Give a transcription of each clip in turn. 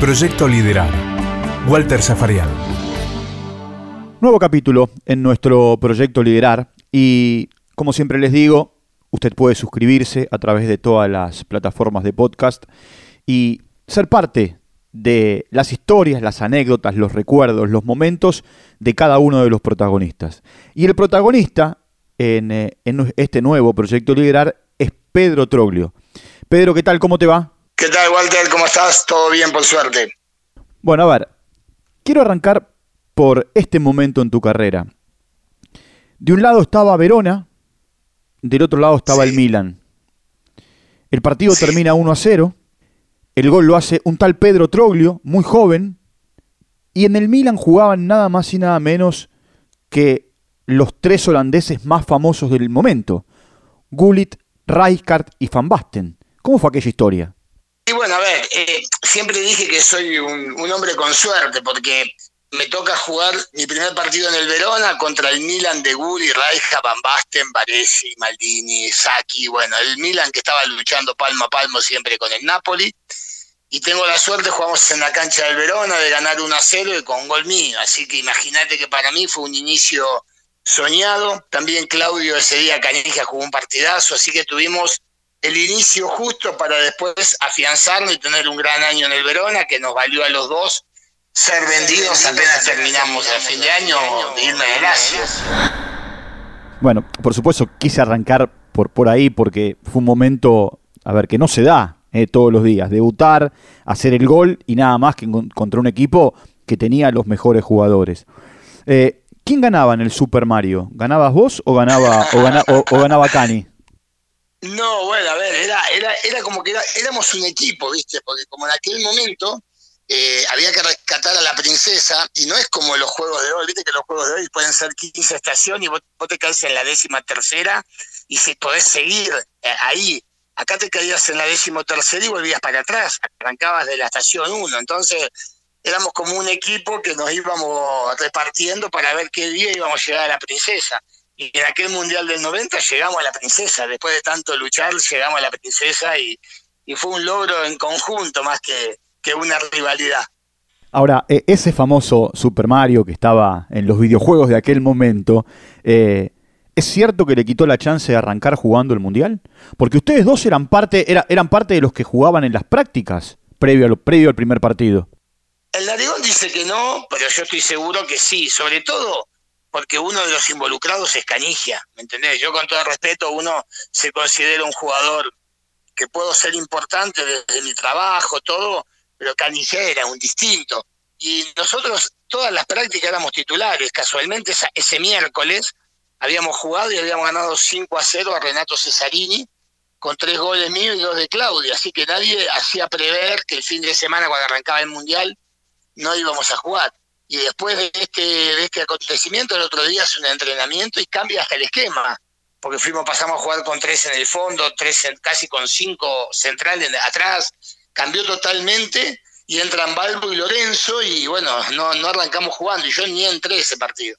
Proyecto Liderar. Walter Zafarian. Nuevo capítulo en nuestro proyecto Liderar y como siempre les digo, usted puede suscribirse a través de todas las plataformas de podcast y ser parte de las historias, las anécdotas, los recuerdos, los momentos de cada uno de los protagonistas. Y el protagonista en, eh, en este nuevo proyecto Liderar es Pedro Troglio. Pedro, ¿qué tal? ¿Cómo te va? ¿Qué tal, Walter? ¿Cómo estás? Todo bien, por suerte. Bueno, a ver, quiero arrancar por este momento en tu carrera. De un lado estaba Verona, del otro lado estaba el Milan. El partido termina 1 a 0. El gol lo hace un tal Pedro Troglio, muy joven. Y en el Milan jugaban nada más y nada menos que los tres holandeses más famosos del momento. Gullit, Rijkaard y Van Basten. ¿Cómo fue aquella historia? Y bueno, a ver, eh, siempre dije que soy un, hombre con suerte porque me toca jugar mi primer partido en el Verona contra el Milan de Gulli, Raija, Van Basten, Baresi, Maldini, Saki, bueno, el Milan que estaba luchando palmo a palmo siempre con el Napoli. Y tengo la suerte, jugamos en la cancha del Verona, de ganar 1 a 0 y con gol mío. Así que imagínate que para mí fue un inicio soñado. También Claudio ese día Canija jugó un partidazo, así que tuvimos el inicio justo para después afianzarnos y tener un gran año en el Verona que nos valió a los dos ser vendidos apenas terminamos el fin de año de irme de gracias. Bueno, por supuesto quise arrancar por, por ahí porque fue un momento, a ver, que no se da eh, todos los días. Debutar, hacer el gol y nada más que contra un equipo que tenía los mejores jugadores. Eh, ¿Quién ganaba en el Super Mario? ¿Ganabas vos o ganaba, o, o ganaba Cani? No, bueno, a ver, era, era, era como que éramos un equipo, ¿viste? Porque como en aquel momento eh, había que rescatar a la princesa, y no es como los juegos de hoy, ¿viste? Que los juegos de hoy pueden ser 15 estaciones y vos, te caes en la décima tercera y si podés seguir eh, ahí. Acá te caías en la décima tercera y volvías para atrás, arrancabas de la estación 1. Entonces éramos como un equipo que nos íbamos repartiendo para ver qué día íbamos a llegar a la princesa. Y en aquel Mundial del 90 llegamos a la princesa, después de tanto luchar llegamos a la princesa y, fue un logro en conjunto más que, que una rivalidad. Ahora, e, ese famoso Super Mario que estaba en los videojuegos de aquel momento, eh, ¿es cierto que le quitó la chance de arrancar jugando el Mundial? Porque ustedes dos eran parte, era, eran parte de los que jugaban en las prácticas previo, previo al primer partido. El Narigón dice que no, pero yo estoy seguro que sí, sobre todo porque uno de los involucrados es Canigia, ¿me entendés? Yo con todo respeto, uno se considera un jugador que puedo ser importante desde mi trabajo, todo, pero Canigia era un distinto. Y nosotros todas las prácticas éramos titulares, casualmente ese miércoles habíamos jugado y habíamos ganado 5 a 0 a Renato Cesarini, con tres goles míos y dos de Claudia, así que nadie hacía prever que el fin de semana cuando arrancaba el Mundial no íbamos a jugar y después de este, de este acontecimiento el otro día hace un entrenamiento y cambia hasta el esquema, porque fuimos, pasamos a jugar con tres en el fondo, tres casi con cinco centrales atrás, cambió totalmente y entran Balbo y Lorenzo y bueno, no, no arrancamos jugando y yo ni entré ese partido.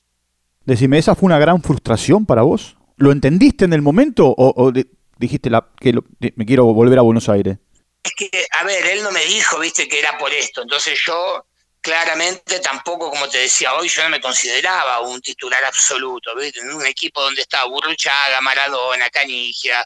Decime, ¿esa fue una gran frustración para vos? ¿Lo entendiste en el momento o, dijiste la, que me quiero volver a Buenos Aires? Es que, a ver, él no me dijo, viste, que era por esto. Entonces yo claramente tampoco, como te decía hoy, yo no me consideraba un titular absoluto, En un equipo donde estaba Burruchaga, Maradona, Canigia,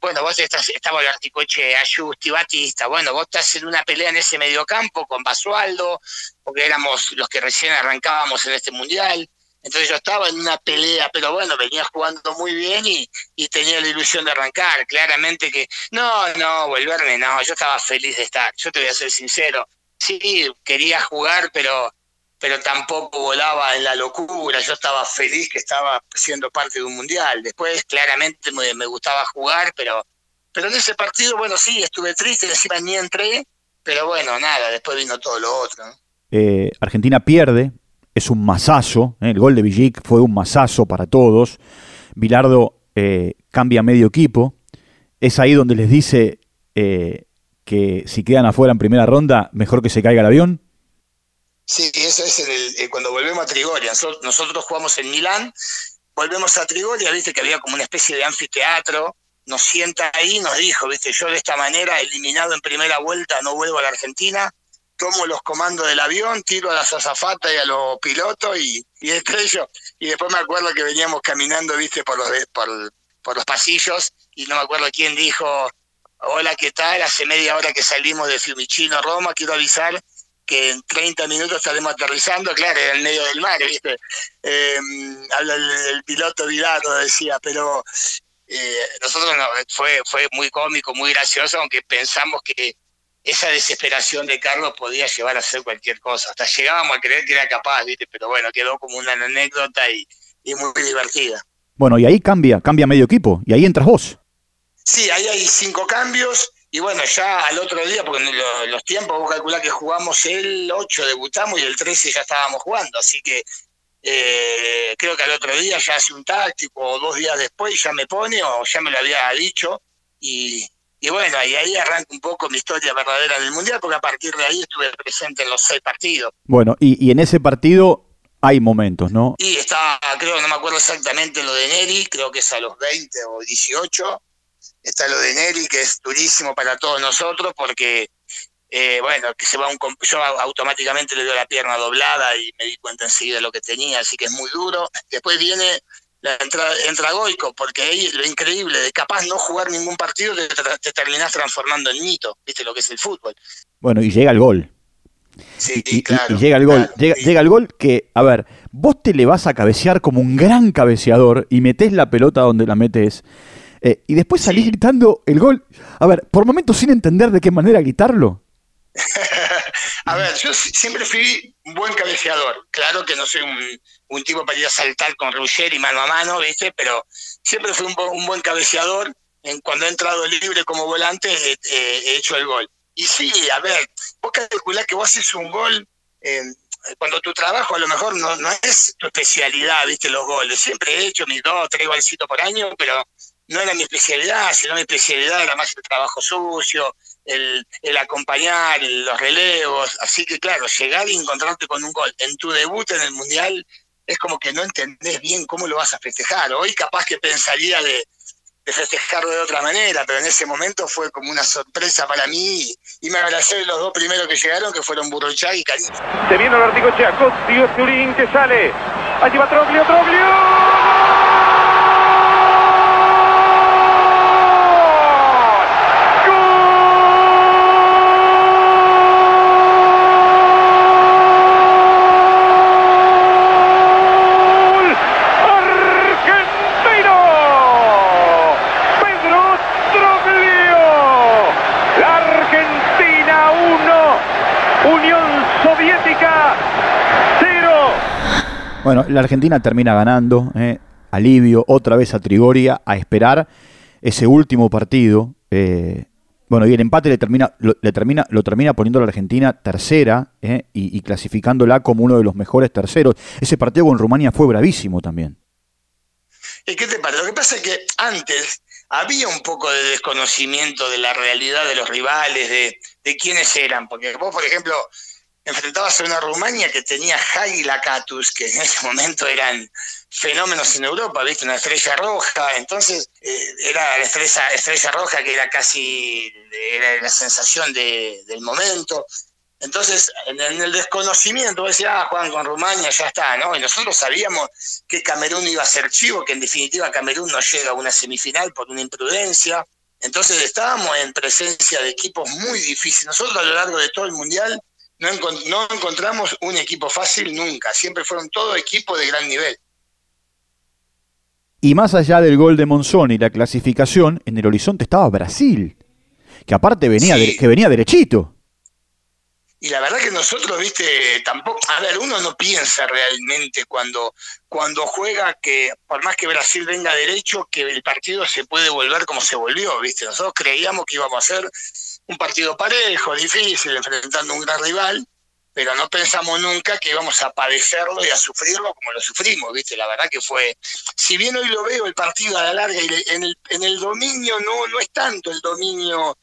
bueno, vos estás, estaba el Articoche, Ayusti, Batista, bueno, vos estás en una pelea en ese mediocampo con Basualdo, porque éramos los que recién arrancábamos en este mundial. Entonces yo estaba en una pelea, pero bueno, venía jugando muy bien y, y, tenía la ilusión de arrancar. Claramente que, no, no, volverme, no, yo estaba feliz de estar. Yo te voy a ser sincero, sí, quería jugar, pero, pero tampoco volaba en la locura. Yo estaba feliz que estaba siendo parte de un mundial. Después, claramente, me, gustaba jugar, pero, pero en ese partido, bueno, sí, estuve triste, encima ni entré, pero bueno, nada, después vino todo lo otro. Eh, Argentina pierde, es un masazo, ¿eh? el gol de Villic fue un masazo para todos. Bilardo eh, cambia medio equipo. Es ahí donde les dice que si quedan afuera en primera ronda, mejor que se caiga el avión? Sí, eso es el, cuando volvemos a Trigoria. Nosotros, jugamos en Milán, volvemos a Trigoria, viste que había como una especie de anfiteatro, nos sienta ahí y nos dijo, viste, yo de esta manera, eliminado en primera vuelta, no vuelvo a la Argentina, tomo los comandos del avión, tiro a las azafatas y a los pilotos y, y estrello. Y después me acuerdo que veníamos caminando, viste, por los, por los pasillos y no me acuerdo quién dijo, hola, ¿qué tal? Hace media hora que salimos de Fiumicino, Roma, quiero avisar que en 30 minutos estaremos aterrizando, claro, en el medio del mar, ¿viste? Eh, el, piloto Vidaro decía, pero eh, nosotros no, fue, fue muy cómico, muy gracioso, aunque pensamos que esa desesperación de Carlos podía llevar a hacer cualquier cosa. Hasta llegábamos a creer que era capaz, ¿viste? Pero bueno, quedó como una anécdota y, muy divertida. Bueno, y ahí cambia, cambia medio equipo, y ahí entras vos. Sí, ahí hay cinco cambios, y bueno, ya al otro día, porque los, tiempos, vos calculás que jugamos el 8, debutamos, y el 13 ya estábamos jugando, así que eh, creo que al otro día ya hace un táctico, o dos días después ya me pone, o ya me lo había dicho, y, y bueno, y ahí arranca un poco mi historia verdadera del Mundial, porque a partir de ahí estuve presente en los seis partidos. Bueno, y, en ese partido hay momentos, ¿no? Y está, creo, no me acuerdo exactamente lo de Neri, creo que es a los 20 o 18. Está lo de Neri, que es durísimo para todos nosotros, porque, eh, bueno, que se va un. Yo automáticamente le doy la pierna doblada y me di cuenta enseguida de lo que tenía, así que es muy duro. Después viene la entra, Goico, porque ahí lo increíble de capaz no jugar ningún partido te, te, terminás transformando en mito, viste lo que es el fútbol. Bueno, y llega el gol. Sí, y, claro. Y, llega el gol, llega, llega, el gol que, a ver, vos te le vas a cabecear como un gran cabeceador y metés la pelota donde la metes. Eh, y después salís gritando el gol. A ver, por momentos sin entender de qué manera gritarlo. a ver, yo siempre fui un buen cabeceador. Claro que no soy un, un tipo para ir a saltar con y mano a mano, ¿viste? Pero siempre fui un, buen cabeceador. En, cuando he entrado libre como volante, he hecho el gol. Y sí, a ver, vos calculás que vos haces un gol cuando tu trabajo a lo mejor no, no es tu especialidad, ¿viste? Los goles. Siempre he hecho mis dos, tres golcitos por año, pero no era mi especialidad, sino mi especialidad era más el trabajo sucio, el, acompañar, los relevos. Así que, claro, llegar y encontrarte con un gol en tu debut en el Mundial es como que no entendés bien cómo lo vas a festejar. Hoy capaz que pensaría de, festejarlo de otra manera, pero en ese momento fue como una sorpresa para mí y, me abracé de los dos primeros que llegaron, que fueron Burrochá y Cariño. Se viene el Articochea, Dios Turín que sale. Allí va Troglio, Troglio. Bueno, la Argentina termina ganando, eh, alivio, otra vez a Trigoria, a esperar ese último partido. Eh, bueno, y el empate le termina, lo, le termina, lo termina poniendo a la Argentina tercera eh, y, clasificándola como uno de los mejores terceros. Ese partido con Rumania fue bravísimo también. ¿Y qué te parece? Lo que pasa es que antes había un poco de desconocimiento de la realidad de los rivales, de, de quiénes eran. Porque vos, por ejemplo, enfrentabas a una Rumania que tenía Hagi Lakatus, que en ese momento eran fenómenos en Europa, ¿viste? Una estrella roja, entonces eh, era la estrella, estrella roja que era casi era la sensación del momento. Entonces, en, el desconocimiento, vos decías, ah, Juan con Rumania, ya está, ¿no? Y nosotros sabíamos que Camerún iba a ser chivo, que en definitiva Camerún no llega a una semifinal por una imprudencia. Entonces estábamos en presencia de equipos muy difíciles. Nosotros a lo largo de todo el Mundial no, encontramos un equipo fácil nunca, siempre fueron todos equipos de gran nivel. Y más allá del gol de Monzón y la clasificación, en el horizonte estaba Brasil, que aparte venía, que venía derechito. Y la verdad que nosotros, viste, tampoco, a ver, uno no piensa realmente cuando, cuando juega que por más que Brasil venga derecho, que el partido se puede volver como se volvió, viste. Nosotros creíamos que íbamos a ser un partido parejo, difícil, enfrentando un gran rival, pero no pensamos nunca que íbamos a padecerlo y a sufrirlo como lo sufrimos, ¿viste? La verdad que fue, si bien hoy lo veo el partido a la larga y en el, en el dominio no, no es tanto el dominio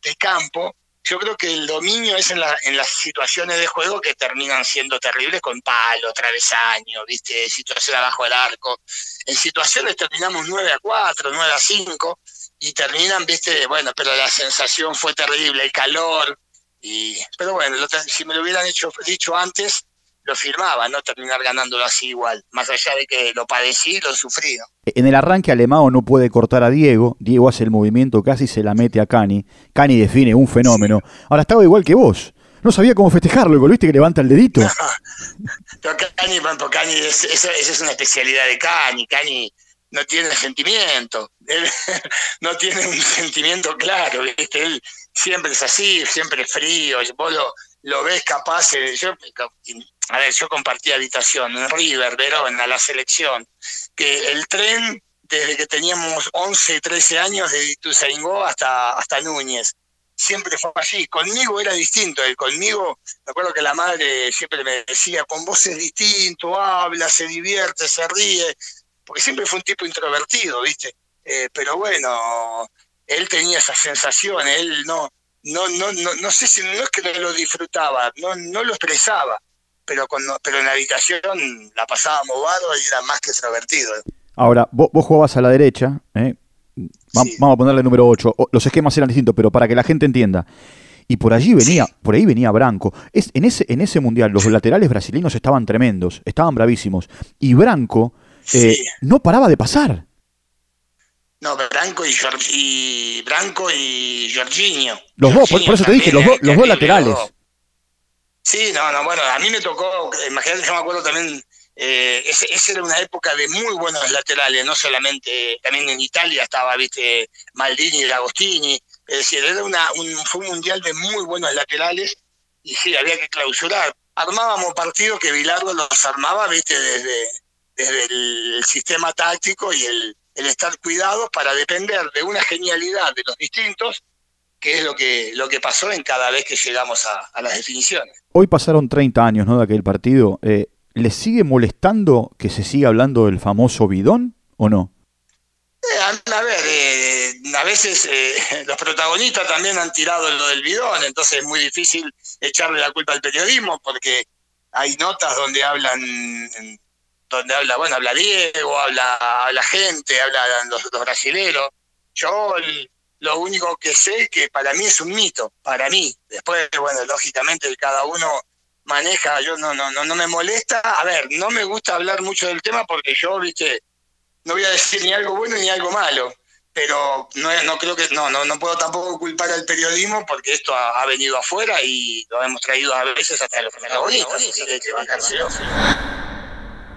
de campo, yo creo que el dominio es en, la, en las situaciones de juego que terminan siendo terribles con palo, travesaño, ¿viste? Situación abajo del arco. En situaciones terminamos 9 a 4, 9 a 5 y terminan, viste, bueno, pero la sensación fue terrible, el calor, Y, pero bueno, si me lo hubieran hecho, dicho antes, lo firmaba, no terminar ganándolo así igual, más allá de que lo padecí lo sufrí. En el arranque Alemão no puede cortar a Diego, Diego hace el movimiento, casi se la mete a Cani, Cani define un fenómeno. Ahora estaba igual que vos, no sabía cómo festejarlo, ¿viste que levanta el dedito? pero Cani, Cani esa es una especialidad de Cani, Cani no tiene sentimiento, él no tiene un sentimiento claro, ¿viste? él siempre es así, siempre es frío, vos lo, ves capaz, yo, a ver, yo compartí habitación en River, Verona, la selección, que el tren desde que teníamos 11, 13 años de Ituzaingó hasta, hasta Núñez, siempre fue así, conmigo era distinto, el conmigo, me acuerdo que la madre siempre me decía, con vos es distinto, habla, se divierte, se ríe, porque siempre fue un tipo introvertido, ¿viste? Eh, pero bueno, él tenía esa sensación, él no, no, no, no, no sé si no es que no lo disfrutaba, no, no lo expresaba, pero cuando, pero en la habitación la pasábamos bárbaro y era más que extrovertido. Ahora, vos, jugabas a la derecha, ¿eh? vamos a ponerle el número 8, los esquemas eran distintos, pero para que la gente entienda. Y por allí venía, por ahí venía Branco. Es, en, ese, en ese mundial los laterales brasileños estaban tremendos, estaban bravísimos. Y Branco eh, no paraba de pasar. No, Branco y, y Branco y Jorginho. Los dos, por, eso te dije, los, los dos laterales. Sí, no, no, bueno, a mí me tocó, imagínate, yo me acuerdo también, eh, esa era una época de muy buenos laterales, no solamente, también en Italia estaba, viste, Maldini y Agostini, es decir, era una, un, fue un mundial de muy buenos laterales y sí, había que clausurar. Armábamos partidos que Bilardo los armaba, viste, desde, desde el sistema táctico y el, estar cuidados para depender de una genialidad de los distintos, que es lo que, lo que pasó en cada vez que llegamos a, las definiciones. Hoy pasaron 30 años ¿no? de aquel partido. Eh, ¿Les sigue molestando que se siga hablando del famoso bidón o no? Eh, a, ver, eh, a veces los protagonistas también han tirado lo del bidón, entonces es muy difícil echarle la culpa al periodismo porque hay notas donde hablan donde habla, bueno, habla Diego, habla, la gente, hablan los, los brasileros. Yo lo único que sé que para mí es un mito, para mí. Después, bueno, lógicamente cada uno maneja, yo no, no, no, no me molesta. A ver, no me gusta hablar mucho del tema porque yo, viste, no voy a decir ni algo bueno ni algo malo. Pero no, no creo que, no, no, no puedo tampoco culpar al periodismo porque esto ha, venido afuera y lo hemos traído a veces hasta los protagonistas.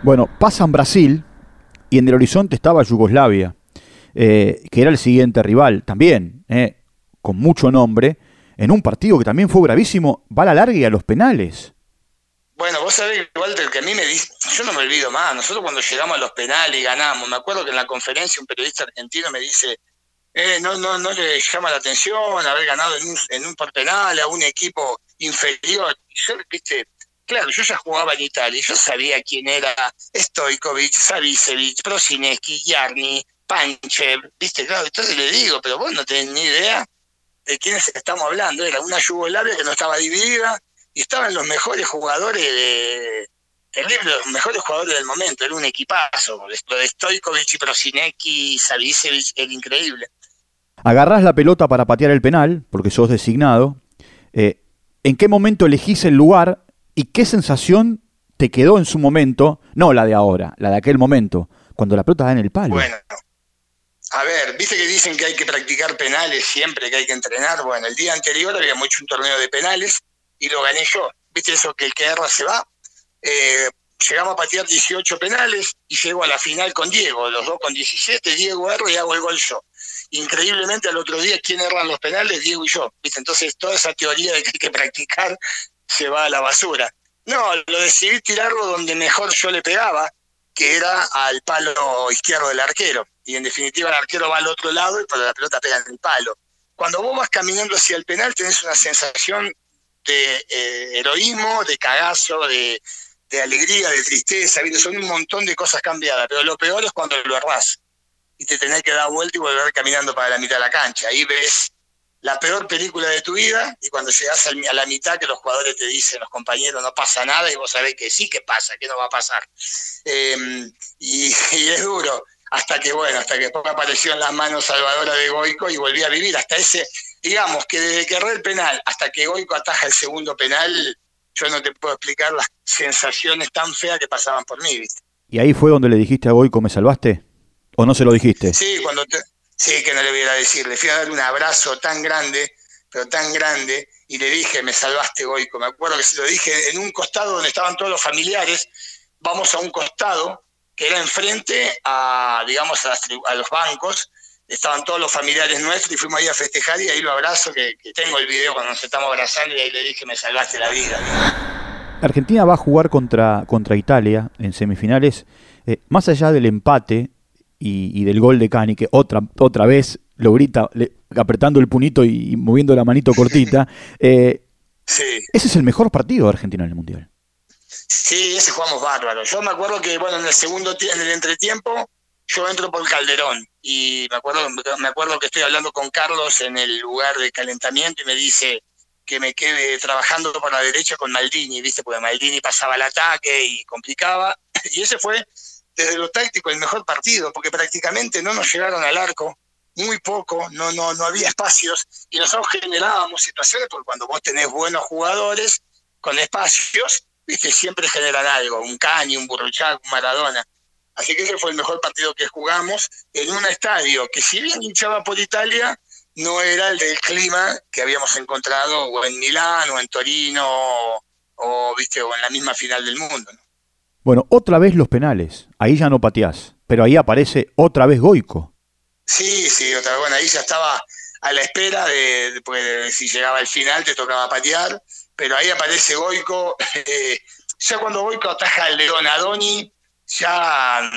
Bueno, pasan Brasil y en el horizonte estaba Yugoslavia, eh, que era el siguiente rival también, eh, con mucho nombre, en un partido que también fue gravísimo, va a la larga y a los penales. Bueno, vos sabés, Walter, que a mí me dice, yo no me olvido más, nosotros cuando llegamos a los penales y ganamos, me acuerdo que en la conferencia un periodista argentino me dice, eh, no, no, no le llama la atención haber ganado en un, en un por penal a un equipo inferior. yo, viste, Claro, yo ya jugaba en Italia, yo sabía quién era Stojkovic, Savicevic, Prosineski, Yarni, Panchev, viste, claro, entonces le digo, pero vos no tenés ni idea de quiénes estamos hablando, era una Yugoslavia que no estaba dividida y estaban los mejores jugadores de, los mejores jugadores del momento, era un equipazo, lo de Stojkovic y Prosineski, Savicevic, era increíble. Agarrás la pelota para patear el penal, porque sos designado, eh, ¿en qué momento elegís el lugar ¿Y qué sensación te quedó en su momento? No la de ahora, la de aquel momento, cuando la pelota da en el palo. Bueno, a ver, viste que dicen que hay que practicar penales siempre, que hay que entrenar. Bueno, el día anterior habíamos hecho un torneo de penales y lo gané yo. ¿Viste eso que el que erra se va? Eh, llegamos a patear 18 penales y llego a la final con Diego, los dos con 17, Diego erra y hago el gol yo. Increíblemente al otro día, ¿quién erran los penales? Diego y yo. Entonces, toda esa teoría de que hay que practicar se va a la basura. No, lo decidí tirarlo donde mejor yo le pegaba, que era al palo izquierdo del arquero. Y en definitiva el arquero va al otro lado y la pelota pega en el palo. Cuando vos vas caminando hacia el penal tenés una sensación de eh, heroísmo, de cagazo, de, alegría, de tristeza, son un montón de cosas cambiadas, pero lo peor es cuando lo errás y te tenés que dar vuelta y volver caminando para la mitad de la cancha. Ahí ves la peor película de tu vida y cuando llegas a la mitad que los jugadores te dicen, los compañeros, no pasa nada y vos sabés que sí que pasa, que no va a pasar. Em, y, es duro. hasta que, bueno, hasta que después apareció en las manos salvadora de Goico y volví a vivir hasta ese, digamos que desde que erré el penal hasta que Goico ataja el segundo penal, yo no te puedo explicar las sensaciones tan feas que pasaban por mí, ¿viste? ¿Y ahí fue donde le dijiste a Goico, me salvaste? ¿O no se lo dijiste? Sí, cuando te, sí que no le voy a decir, le fui a dar un abrazo tan grande, pero tan grande, y le dije, me salvaste, Goico. Me acuerdo que se lo dije en un costado donde estaban todos los familiares, vamos a un costado que era enfrente a, digamos, a, los bancos, estaban todos los familiares nuestros y fuimos ahí a festejar y ahí lo abrazo, que, tengo el video cuando nos estamos abrazando y ahí le dije, me salvaste la vida. Argentina va a jugar contra, contra Italia en semifinales. Eh, más allá del empate y, del gol de Cani, que otra, otra vez lo grita apretando el punito y, moviendo la manito cortita, eh, ese es el mejor partido de Argentina en el Mundial. Sí, ese jugamos bárbaro. Yo me acuerdo que, bueno, en el segundo en el entretiempo, yo entro por Calderón y me acuerdo, me acuerdo que estoy hablando con Carlos en el lugar de calentamiento y me dice que me quede trabajando por la derecha con Maldini, ¿viste? Porque Maldini pasaba el ataque y complicaba. Y ese fue, desde lo táctico, el mejor partido, porque prácticamente no nos llegaron al arco, muy poco, no, no, no había espacios y nosotros generábamos situaciones, porque cuando vos tenés buenos jugadores con espacios, viste, siempre generan algo, un Cani, un Burruchac, un Maradona. Así que ese fue el mejor partido que jugamos en un estadio que si bien hinchaba por Italia, no era el del clima que habíamos encontrado o en Milán o en Torino o, viste o en la misma final del mundo. Bueno, otra vez los penales. Ahí ya no pateás, pero ahí aparece otra vez Goico. Sí, sí, otra vez. Bueno, ahí ya estaba a la espera de, de si llegaba el final te tocaba patear pero ahí aparece Goico. Eh, ya cuando Goico ataja al León Adoni, ya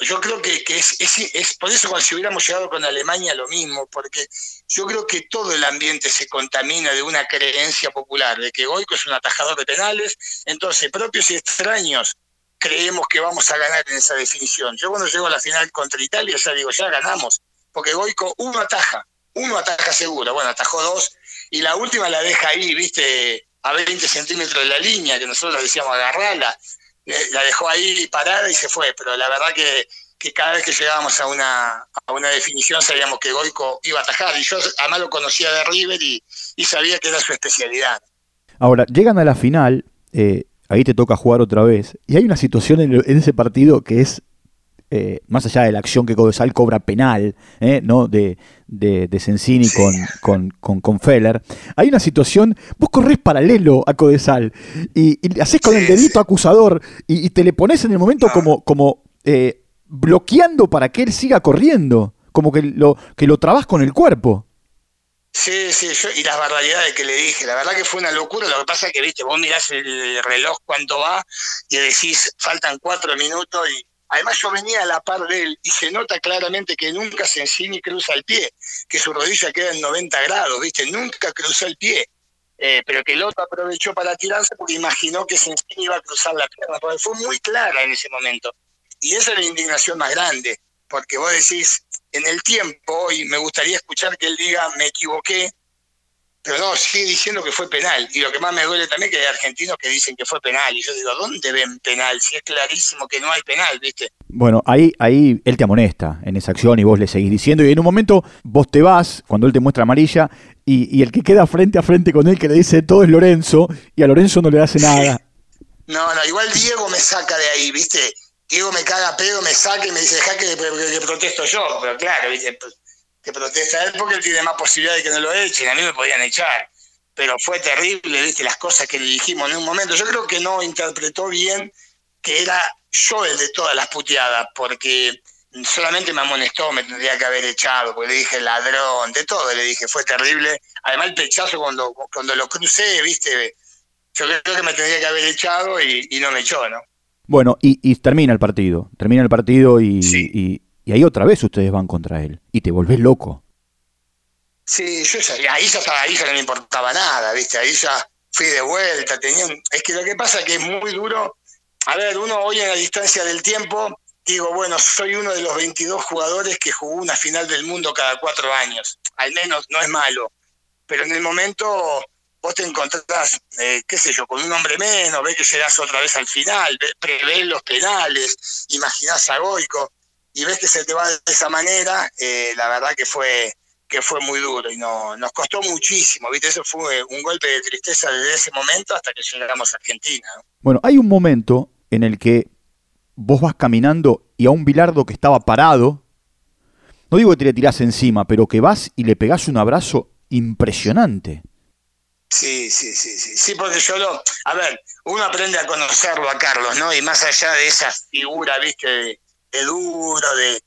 yo creo que, es, por eso cuando si hubiéramos llegado con Alemania lo mismo, porque yo creo que todo el ambiente se contamina de una creencia popular, de que Goico es un atajador de penales, entonces propios y extraños creemos que vamos a ganar en esa definición. Yo cuando llego a la final contra Italia ya digo, ya ganamos, porque Goico uno ataja, uno ataja seguro, bueno, atajó dos, y la última la deja ahí, viste, a 20 centímetros de la línea, que nosotros decíamos agarrarla, la dejó ahí parada y se fue, pero la verdad que, que cada vez que llegábamos a una, a una definición sabíamos que Goico iba a atajar, y yo además lo conocía de River y, sabía que era su especialidad. Ahora, llegan a la final, eh, ahí te toca jugar otra vez, y hay una situación en, ese partido que es eh, más allá de la acción que Codesal cobra penal, eh, ¿no? De, de, de Sensini con, con, con, Feller, hay una situación, vos corres paralelo a Codesal y, y haces con el dedito acusador y, te le pones en el momento como, como eh, bloqueando para que él siga corriendo, como que lo, que lo trabas con el cuerpo. Sí, sí, yo, y las barbaridades que le dije, la verdad que fue una locura, lo que pasa es que, viste, vos mirás el reloj cuánto va y decís, faltan cuatro minutos y Además yo venía a la par de él y se nota claramente que nunca Sensini cruza el pie, que su rodilla queda en 90 grados, ¿viste? Nunca cruzó el pie. Eh, pero que el otro aprovechó para tirarse porque imaginó que Sensini iba a cruzar la pierna, porque fue muy clara en ese momento. Y esa es la indignación más grande, porque vos decís, en el tiempo, y me gustaría escuchar que él diga, me equivoqué, pero no, sigue diciendo que fue penal. Y lo que más me duele también es que hay argentinos que dicen que fue penal. Y yo digo, ¿dónde ven penal? Si es clarísimo que no hay penal, ¿viste? Bueno, ahí, ahí él te amonesta en esa acción y vos le seguís diciendo. Y en un momento vos te vas, cuando él te muestra amarilla, y, el que queda frente a frente con él que le dice todo es Lorenzo, y a Lorenzo no le hace nada. No, no, igual Diego me saca de ahí, ¿viste? Diego me caga pedo, me saca y me dice, deja que, que, protesto yo. Pero claro, ¿viste? Que protesta él porque él tiene más posibilidad de que no lo echen, a mí me podían echar. Pero fue terrible, viste, las cosas que le dijimos en un momento. Yo creo que no interpretó bien que era yo el de todas las puteadas, porque solamente me amonestó, me tendría que haber echado, porque le dije ladrón, de todo le dije, fue terrible. Además el pechazo cuando, cuando lo crucé, viste, yo creo que me tendría que haber echado y, no me echó, ¿no? Bueno, y, termina el partido, termina el partido y, y ahí otra vez ustedes van contra él y te volvés loco. Sí, yo ya, ahí ya ahí ya no me importaba nada, ¿viste? Ahí ya fui de vuelta, tenían, es que lo que pasa es que es muy duro. A ver, uno hoy en la distancia del tiempo, digo, bueno, soy uno de los 22 jugadores que jugó una final del mundo cada cuatro años. Al menos no es malo. Pero en el momento vos te encontrás, eh, qué sé yo, con un hombre menos, ves que serás otra vez al final, prevés los penales, imaginás a Goico y ves que se te va de esa manera, eh, la verdad que fue que fue muy duro y no, nos costó muchísimo, ¿viste? Eso fue un golpe de tristeza desde ese momento hasta que llegamos a Argentina. Bueno, hay un momento en el que vos vas caminando y a un Bilardo que estaba parado, no digo que te le tirás encima, pero que vas y le pegás un abrazo impresionante. Sí, sí, sí, sí, sí, porque yo lo, a ver, uno aprende a conocerlo a Carlos, ¿no? Y más allá de esa figura, viste, de duro, de,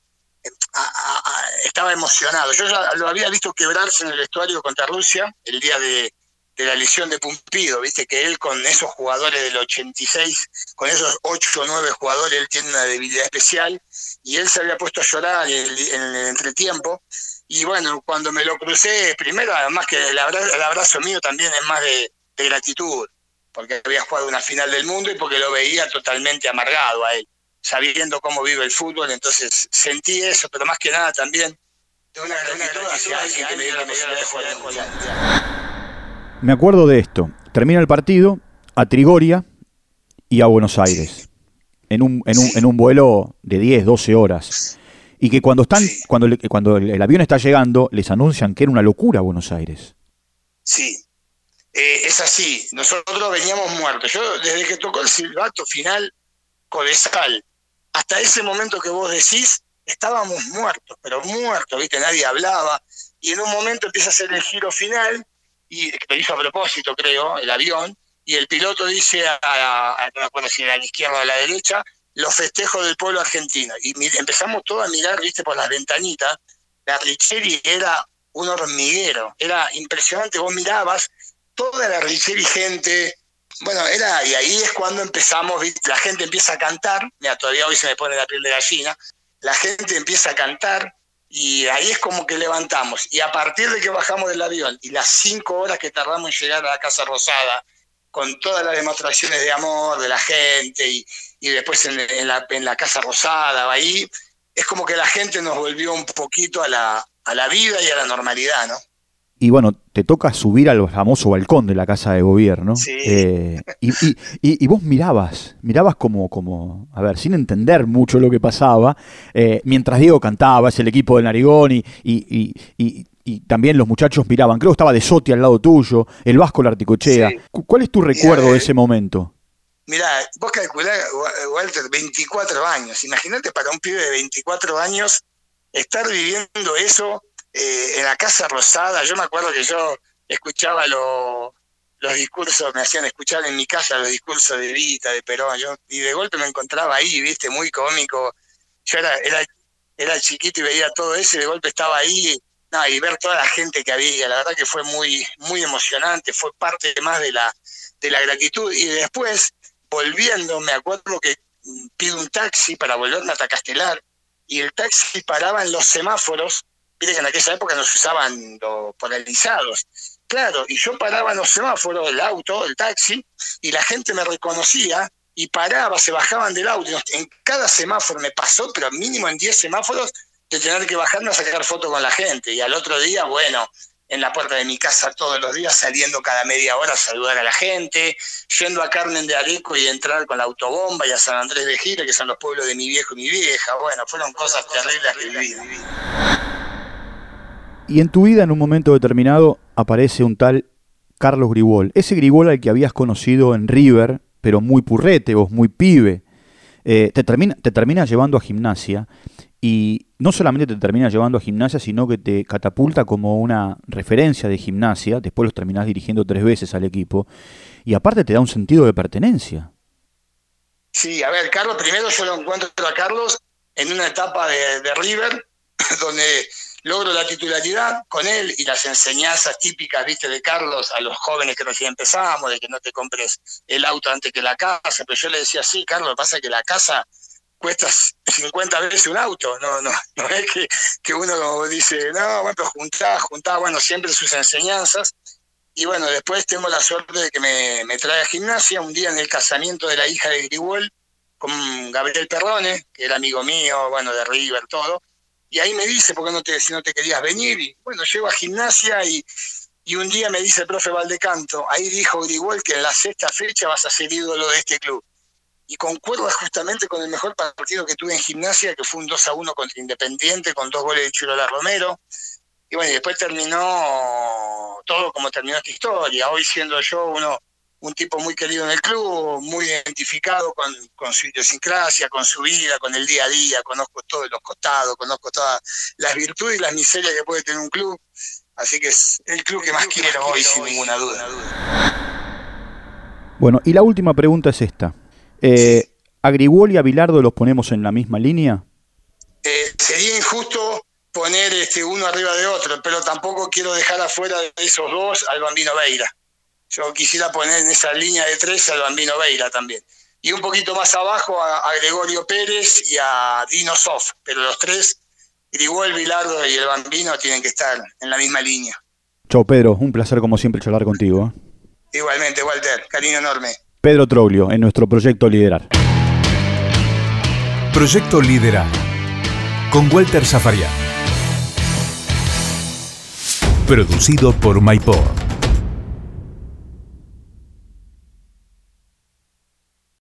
estaba emocionado. Yo ya lo había visto quebrarse en el vestuario contra Rusia el día de, la lesión de Pumpido, viste que él con esos jugadores del 86, con esos 8 o 9 jugadores, él tiene una debilidad especial y él se había puesto a llorar en el, entretiempo. Y bueno, cuando me lo crucé, primero, además que el abrazo, mío también es más de, de gratitud, porque había jugado una final del mundo y porque lo veía totalmente amargado a él sabiendo cómo vive el fútbol, entonces sentí eso, pero más que nada también de una gratitud hacia alguien que me dio la posibilidad de jugar Me acuerdo de esto, termina el partido a Trigoria y a Buenos Aires, en, un, en, un, en un vuelo de 10, 12 horas. Y que cuando están, cuando, cuando el avión está llegando, les anuncian que era una locura Buenos Aires. Sí, eh, es así. Nosotros veníamos muertos. Yo, desde que tocó el silbato final, Codesal, hasta ese momento que vos decís, estábamos muertos, pero muertos, ¿viste? Nadie hablaba. Y en un momento empieza a hacer el giro final, y lo hizo a propósito, creo, el avión, y el piloto dice, a, no me acuerdo si era a la izquierda o a la derecha, los festejos del pueblo argentino. Y empezamos todos a mirar, viste, por las ventanitas. La Richeri era un hormiguero, era impresionante. Vos mirabas toda la Richeri gente, bueno, era, y ahí es cuando empezamos, la gente empieza a cantar, mira, todavía hoy se me pone la piel de gallina, la gente empieza a cantar y ahí es como que levantamos. Y a partir de que bajamos del avión y las cinco horas que tardamos en llegar a la Casa Rosada, con todas las demostraciones de amor de la gente y, después en, la, en la Casa Rosada, ahí, es como que la gente nos volvió un poquito a la, a la vida y a la normalidad, ¿no? Y bueno, te toca subir al famoso balcón de la casa de gobierno. Eh, y, vos mirabas, mirabas como, como, a ver, sin entender mucho lo que pasaba, eh, mientras Diego cantaba, es el equipo del Narigón y, y, también los muchachos miraban. Creo que estaba de Soti al lado tuyo, el Vasco la articochea. ¿Cuál es tu recuerdo de ese momento? Mirá, vos calculás, Walter, 24 años. Imagínate para un pibe de 24 años estar viviendo eso eh, en la Casa Rosada, yo me acuerdo que yo escuchaba los discursos, me hacían escuchar en mi casa los discursos de Vita, de Perón, yo, y de golpe me encontraba ahí, viste, muy cómico. Yo era, era, era chiquito y veía todo eso y de golpe estaba ahí, y ver toda la gente que había, la verdad que fue muy, muy emocionante, fue parte más de la, de la gratitud. Y después, volviendo, me acuerdo que pido un taxi para volverme a Castelar, y el taxi paraba en los semáforos Mire que en aquella época no se usaban los polarizados. Claro, y yo paraba en los semáforos, el auto, el taxi, y la gente me reconocía y paraba, se bajaban del auto. En cada semáforo me pasó, pero mínimo en 10 semáforos, de tener que bajarme a sacar fotos con la gente. Y al otro día, bueno, en la puerta de mi casa todos los días, saliendo cada media hora a saludar a la gente, yendo a Carmen de Areco y entrar con la autobomba y a San Andrés de Gira, que son los pueblos de mi viejo y mi vieja. Bueno, fueron cosas terribles que viví. Y en tu vida, en un momento determinado, aparece un tal Carlos Gribol. Ese Gribol al que habías conocido en River, pero muy purrete, vos muy pibe. Eh, te, termina, te termina llevando a gimnasia y no solamente te termina llevando a gimnasia, sino que te catapulta como una referencia de gimnasia, después los terminás dirigiendo tres veces al equipo, y aparte te da un sentido de pertenencia. Sí, a ver, Carlos, primero yo lo encuentro a Carlos en una etapa de, de River, donde logro la titularidad con él y las enseñanzas típicas, viste, de Carlos a los jóvenes que recién empezamos, de que no te compres el auto antes que la casa, pero yo le decía, sí, Carlos, pasa que la casa cuesta 50 veces un auto, no, no, no es que, que uno dice, no, bueno, pero juntá, juntá, bueno, siempre sus enseñanzas. Y bueno, después tengo la suerte de que me, me trae a gimnasia un día en el casamiento de la hija de Grigol con Gabriel Perrone, que era amigo mío, bueno, de River, todo y ahí me dice, ¿por qué no te, si no te querías venir? Y bueno, llego a gimnasia y, y un día me dice el profe Valdecanto, ahí dijo Grigol que en la sexta fecha vas a ser ídolo de este club. y concuerda justamente con el mejor partido que tuve en gimnasia, que fue un 2 a 1 contra Independiente, con dos goles de Chirola Romero. Y bueno, y después terminó todo como terminó esta historia. Hoy siendo yo uno un tipo muy querido en el club, muy identificado con, con, su idiosincrasia, con su vida, con el día a día, conozco todos los costados, conozco todas las virtudes y las miserias que puede tener un club, así que es el club que más quiero hoy, sin ninguna duda. Bueno, y la última pregunta es esta. Eh, ¿Agriguol y Abilardo los ponemos en la misma línea? Eh, sería injusto poner este uno arriba de otro, pero tampoco quiero dejar afuera de esos dos al Bambino Veira. Yo quisiera poner en esa línea de tres al Bambino Veira también. Y un poquito más abajo a, Gregorio Pérez y a Dino Sof, pero los tres, Grigol, Vilardo y el Bambino tienen que estar en la misma línea. Chau Pedro, un placer como siempre charlar contigo. ¿eh? Igualmente, Walter, cariño enorme. Pedro Troglio, en nuestro proyecto Liderar. Proyecto Liderar, con Walter Zafarian. Producido por MyPod